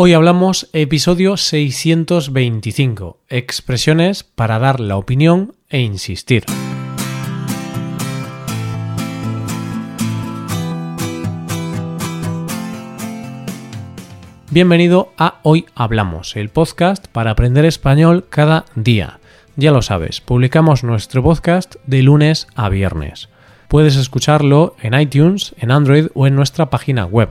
Hoy hablamos episodio 625, expresiones para dar la opinión e insistir. Bienvenido a Hoy Hablamos, el podcast para aprender español cada día. Ya lo sabes, publicamos nuestro podcast de lunes a viernes. Puedes escucharlo en iTunes, en Android o en nuestra página web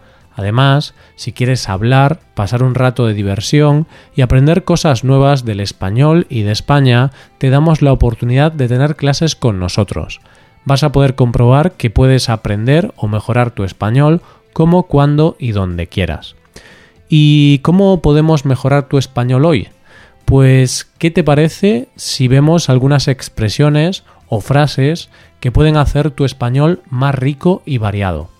Además, si quieres hablar, pasar un rato de diversión y aprender cosas nuevas del español y de España, te damos la oportunidad de tener clases con nosotros. Vas a poder comprobar que puedes aprender o mejorar tu español como, cuando y donde quieras. ¿Y cómo podemos mejorar tu español hoy? Pues, ¿qué te parece si vemos algunas expresiones o frases que pueden hacer tu español más rico y variado?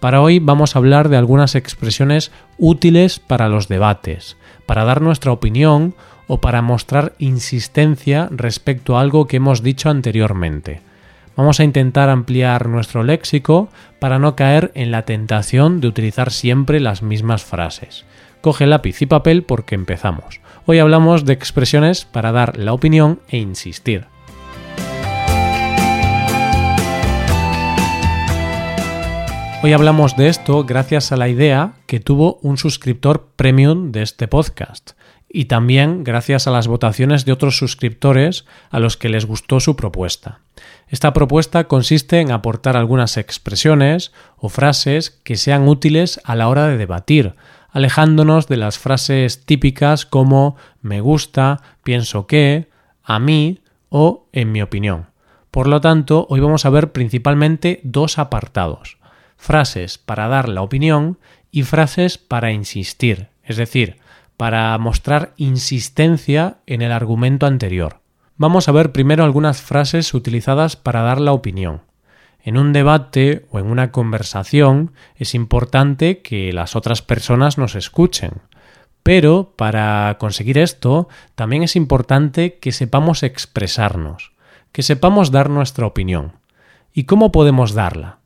Para hoy vamos a hablar de algunas expresiones útiles para los debates, para dar nuestra opinión o para mostrar insistencia respecto a algo que hemos dicho anteriormente. Vamos a intentar ampliar nuestro léxico para no caer en la tentación de utilizar siempre las mismas frases. Coge lápiz y papel porque empezamos. Hoy hablamos de expresiones para dar la opinión e insistir. Hoy hablamos de esto gracias a la idea que tuvo un suscriptor premium de este podcast y también gracias a las votaciones de otros suscriptores a los que les gustó su propuesta. Esta propuesta consiste en aportar algunas expresiones o frases que sean útiles a la hora de debatir, alejándonos de las frases típicas como me gusta, pienso que, a mí o en mi opinión. Por lo tanto, hoy vamos a ver principalmente dos apartados frases para dar la opinión y frases para insistir, es decir, para mostrar insistencia en el argumento anterior. Vamos a ver primero algunas frases utilizadas para dar la opinión. En un debate o en una conversación es importante que las otras personas nos escuchen. Pero para conseguir esto también es importante que sepamos expresarnos, que sepamos dar nuestra opinión. ¿Y cómo podemos darla?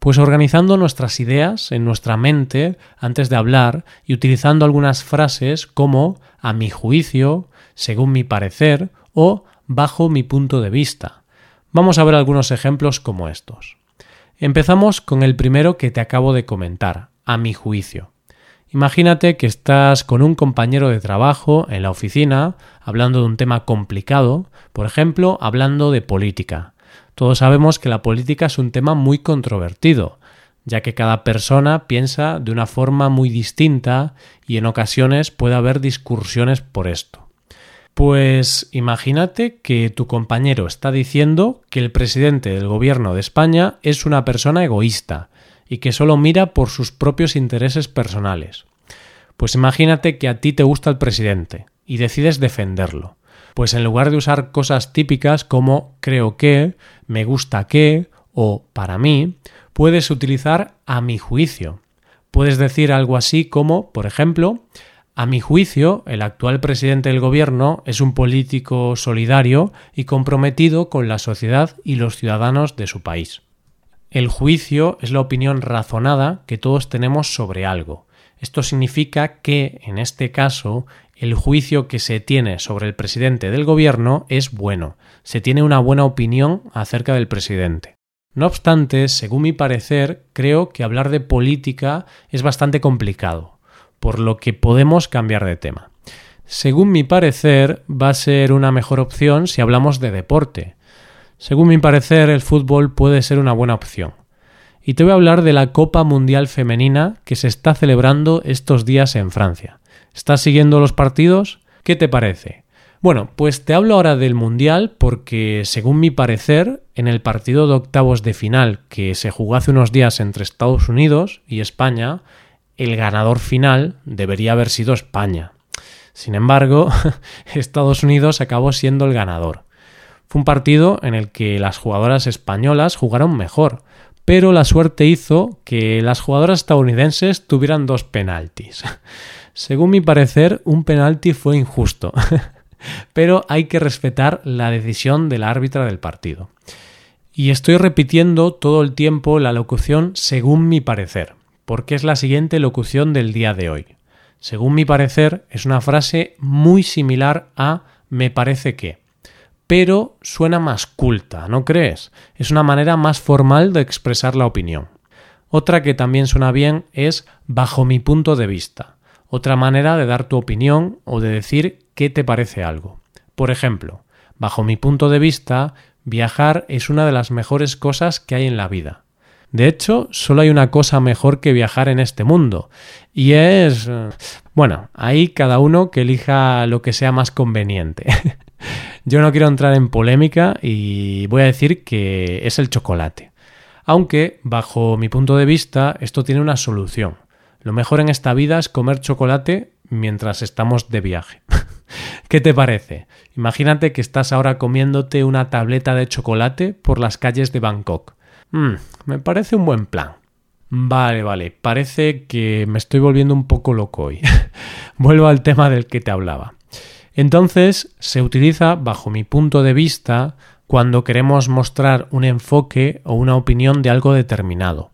Pues organizando nuestras ideas en nuestra mente antes de hablar y utilizando algunas frases como a mi juicio, según mi parecer o bajo mi punto de vista. Vamos a ver algunos ejemplos como estos. Empezamos con el primero que te acabo de comentar, a mi juicio. Imagínate que estás con un compañero de trabajo en la oficina hablando de un tema complicado, por ejemplo, hablando de política. Todos sabemos que la política es un tema muy controvertido, ya que cada persona piensa de una forma muy distinta y en ocasiones puede haber discursiones por esto. Pues imagínate que tu compañero está diciendo que el presidente del gobierno de España es una persona egoísta y que solo mira por sus propios intereses personales. Pues imagínate que a ti te gusta el presidente y decides defenderlo. Pues en lugar de usar cosas típicas como creo que, me gusta que o para mí, puedes utilizar a mi juicio. Puedes decir algo así como, por ejemplo, a mi juicio, el actual presidente del gobierno es un político solidario y comprometido con la sociedad y los ciudadanos de su país. El juicio es la opinión razonada que todos tenemos sobre algo. Esto significa que, en este caso, el juicio que se tiene sobre el presidente del gobierno es bueno, se tiene una buena opinión acerca del presidente. No obstante, según mi parecer, creo que hablar de política es bastante complicado, por lo que podemos cambiar de tema. Según mi parecer, va a ser una mejor opción si hablamos de deporte. Según mi parecer, el fútbol puede ser una buena opción. Y te voy a hablar de la Copa Mundial Femenina que se está celebrando estos días en Francia. ¿Estás siguiendo los partidos? ¿Qué te parece? Bueno, pues te hablo ahora del Mundial porque, según mi parecer, en el partido de octavos de final que se jugó hace unos días entre Estados Unidos y España, el ganador final debería haber sido España. Sin embargo, Estados Unidos acabó siendo el ganador. Fue un partido en el que las jugadoras españolas jugaron mejor, pero la suerte hizo que las jugadoras estadounidenses tuvieran dos penaltis. Según mi parecer, un penalti fue injusto, pero hay que respetar la decisión de la árbitra del partido. Y estoy repitiendo todo el tiempo la locución según mi parecer, porque es la siguiente locución del día de hoy. Según mi parecer, es una frase muy similar a me parece que, pero suena más culta, ¿no crees? Es una manera más formal de expresar la opinión. Otra que también suena bien es bajo mi punto de vista, otra manera de dar tu opinión o de decir qué te parece algo. Por ejemplo, bajo mi punto de vista, viajar es una de las mejores cosas que hay en la vida. De hecho, solo hay una cosa mejor que viajar en este mundo, y es... Eh, bueno, ahí cada uno que elija lo que sea más conveniente. Yo no quiero entrar en polémica y voy a decir que es el chocolate. Aunque, bajo mi punto de vista, esto tiene una solución. Lo mejor en esta vida es comer chocolate mientras estamos de viaje. ¿Qué te parece? Imagínate que estás ahora comiéndote una tableta de chocolate por las calles de Bangkok. Mm, me parece un buen plan. Vale, vale, parece que me estoy volviendo un poco loco hoy. Vuelvo al tema del que te hablaba. Entonces, se utiliza, bajo mi punto de vista, cuando queremos mostrar un enfoque o una opinión de algo determinado.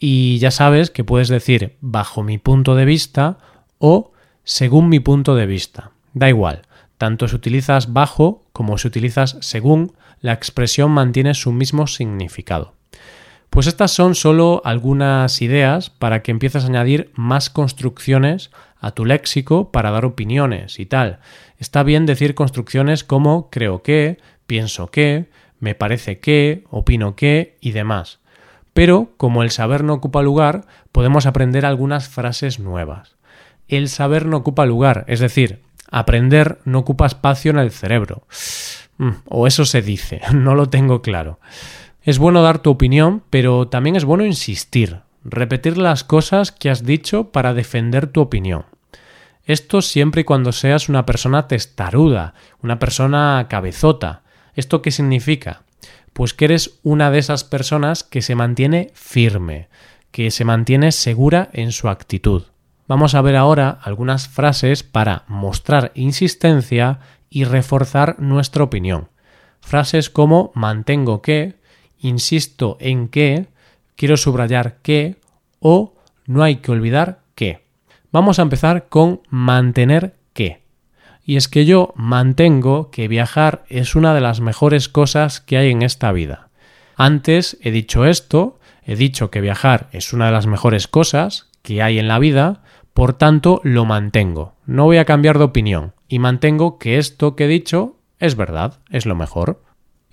Y ya sabes que puedes decir bajo mi punto de vista o según mi punto de vista. Da igual, tanto si utilizas bajo como si utilizas según, la expresión mantiene su mismo significado. Pues estas son solo algunas ideas para que empieces a añadir más construcciones a tu léxico para dar opiniones y tal. Está bien decir construcciones como creo que, pienso que, me parece que, opino que y demás. Pero, como el saber no ocupa lugar, podemos aprender algunas frases nuevas. El saber no ocupa lugar, es decir, aprender no ocupa espacio en el cerebro. Mm, o eso se dice, no lo tengo claro. Es bueno dar tu opinión, pero también es bueno insistir, repetir las cosas que has dicho para defender tu opinión. Esto siempre y cuando seas una persona testaruda, una persona cabezota. ¿Esto qué significa? Pues que eres una de esas personas que se mantiene firme, que se mantiene segura en su actitud. Vamos a ver ahora algunas frases para mostrar insistencia y reforzar nuestra opinión. Frases como mantengo que, insisto en que, quiero subrayar que o no hay que olvidar que. Vamos a empezar con mantener que. Y es que yo mantengo que viajar es una de las mejores cosas que hay en esta vida. Antes he dicho esto, he dicho que viajar es una de las mejores cosas que hay en la vida, por tanto lo mantengo. No voy a cambiar de opinión y mantengo que esto que he dicho es verdad, es lo mejor.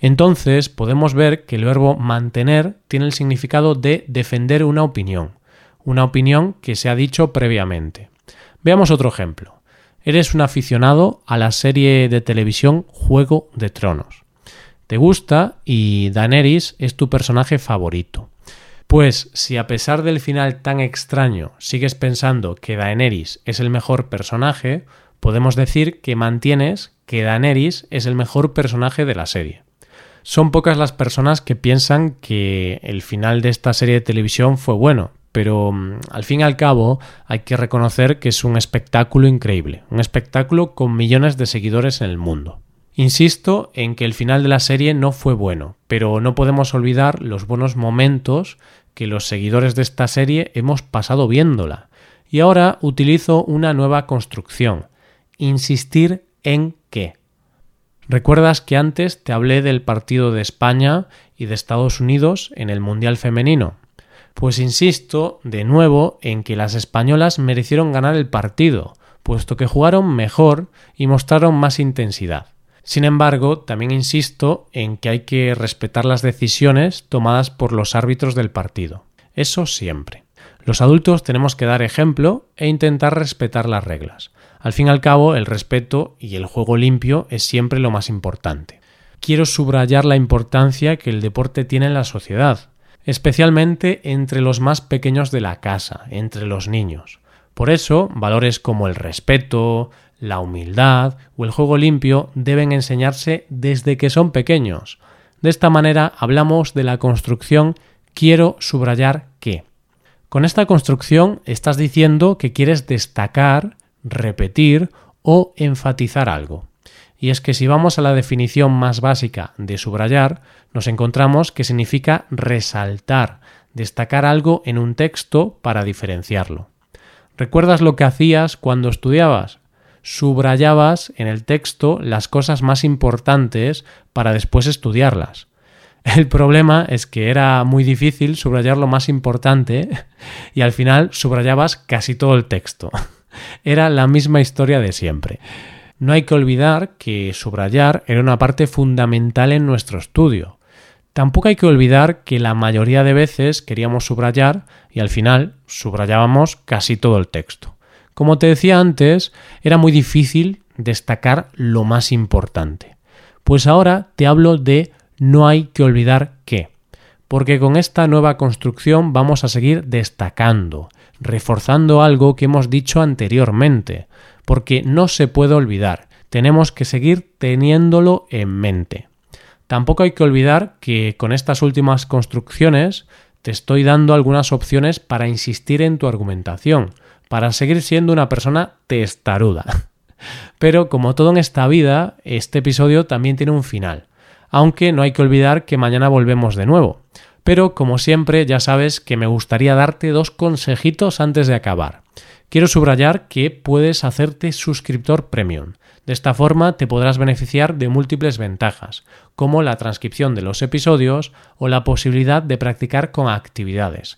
Entonces podemos ver que el verbo mantener tiene el significado de defender una opinión, una opinión que se ha dicho previamente. Veamos otro ejemplo. Eres un aficionado a la serie de televisión Juego de Tronos. Te gusta y Daenerys es tu personaje favorito. Pues si a pesar del final tan extraño sigues pensando que Daenerys es el mejor personaje, podemos decir que mantienes que Daenerys es el mejor personaje de la serie. Son pocas las personas que piensan que el final de esta serie de televisión fue bueno, pero mm, al fin y al cabo hay que reconocer que es un espectáculo increíble, un espectáculo con millones de seguidores en el mundo. Insisto en que el final de la serie no fue bueno, pero no podemos olvidar los buenos momentos que los seguidores de esta serie hemos pasado viéndola. Y ahora utilizo una nueva construcción, insistir en qué. ¿Recuerdas que antes te hablé del partido de España y de Estados Unidos en el Mundial femenino? Pues insisto de nuevo en que las españolas merecieron ganar el partido, puesto que jugaron mejor y mostraron más intensidad. Sin embargo, también insisto en que hay que respetar las decisiones tomadas por los árbitros del partido. Eso siempre. Los adultos tenemos que dar ejemplo e intentar respetar las reglas. Al fin y al cabo, el respeto y el juego limpio es siempre lo más importante. Quiero subrayar la importancia que el deporte tiene en la sociedad, especialmente entre los más pequeños de la casa, entre los niños. Por eso, valores como el respeto, la humildad o el juego limpio deben enseñarse desde que son pequeños. De esta manera hablamos de la construcción quiero subrayar que. Con esta construcción estás diciendo que quieres destacar, repetir o enfatizar algo. Y es que si vamos a la definición más básica de subrayar, nos encontramos que significa resaltar, destacar algo en un texto para diferenciarlo. ¿Recuerdas lo que hacías cuando estudiabas? Subrayabas en el texto las cosas más importantes para después estudiarlas. El problema es que era muy difícil subrayar lo más importante y al final subrayabas casi todo el texto. Era la misma historia de siempre. No hay que olvidar que subrayar era una parte fundamental en nuestro estudio. Tampoco hay que olvidar que la mayoría de veces queríamos subrayar y al final subrayábamos casi todo el texto. Como te decía antes, era muy difícil destacar lo más importante. Pues ahora te hablo de no hay que olvidar qué, porque con esta nueva construcción vamos a seguir destacando, reforzando algo que hemos dicho anteriormente, porque no se puede olvidar, tenemos que seguir teniéndolo en mente. Tampoco hay que olvidar que con estas últimas construcciones te estoy dando algunas opciones para insistir en tu argumentación, para seguir siendo una persona testaruda. Pero como todo en esta vida, este episodio también tiene un final, aunque no hay que olvidar que mañana volvemos de nuevo. Pero como siempre ya sabes que me gustaría darte dos consejitos antes de acabar. Quiero subrayar que puedes hacerte suscriptor premium. De esta forma te podrás beneficiar de múltiples ventajas, como la transcripción de los episodios o la posibilidad de practicar con actividades,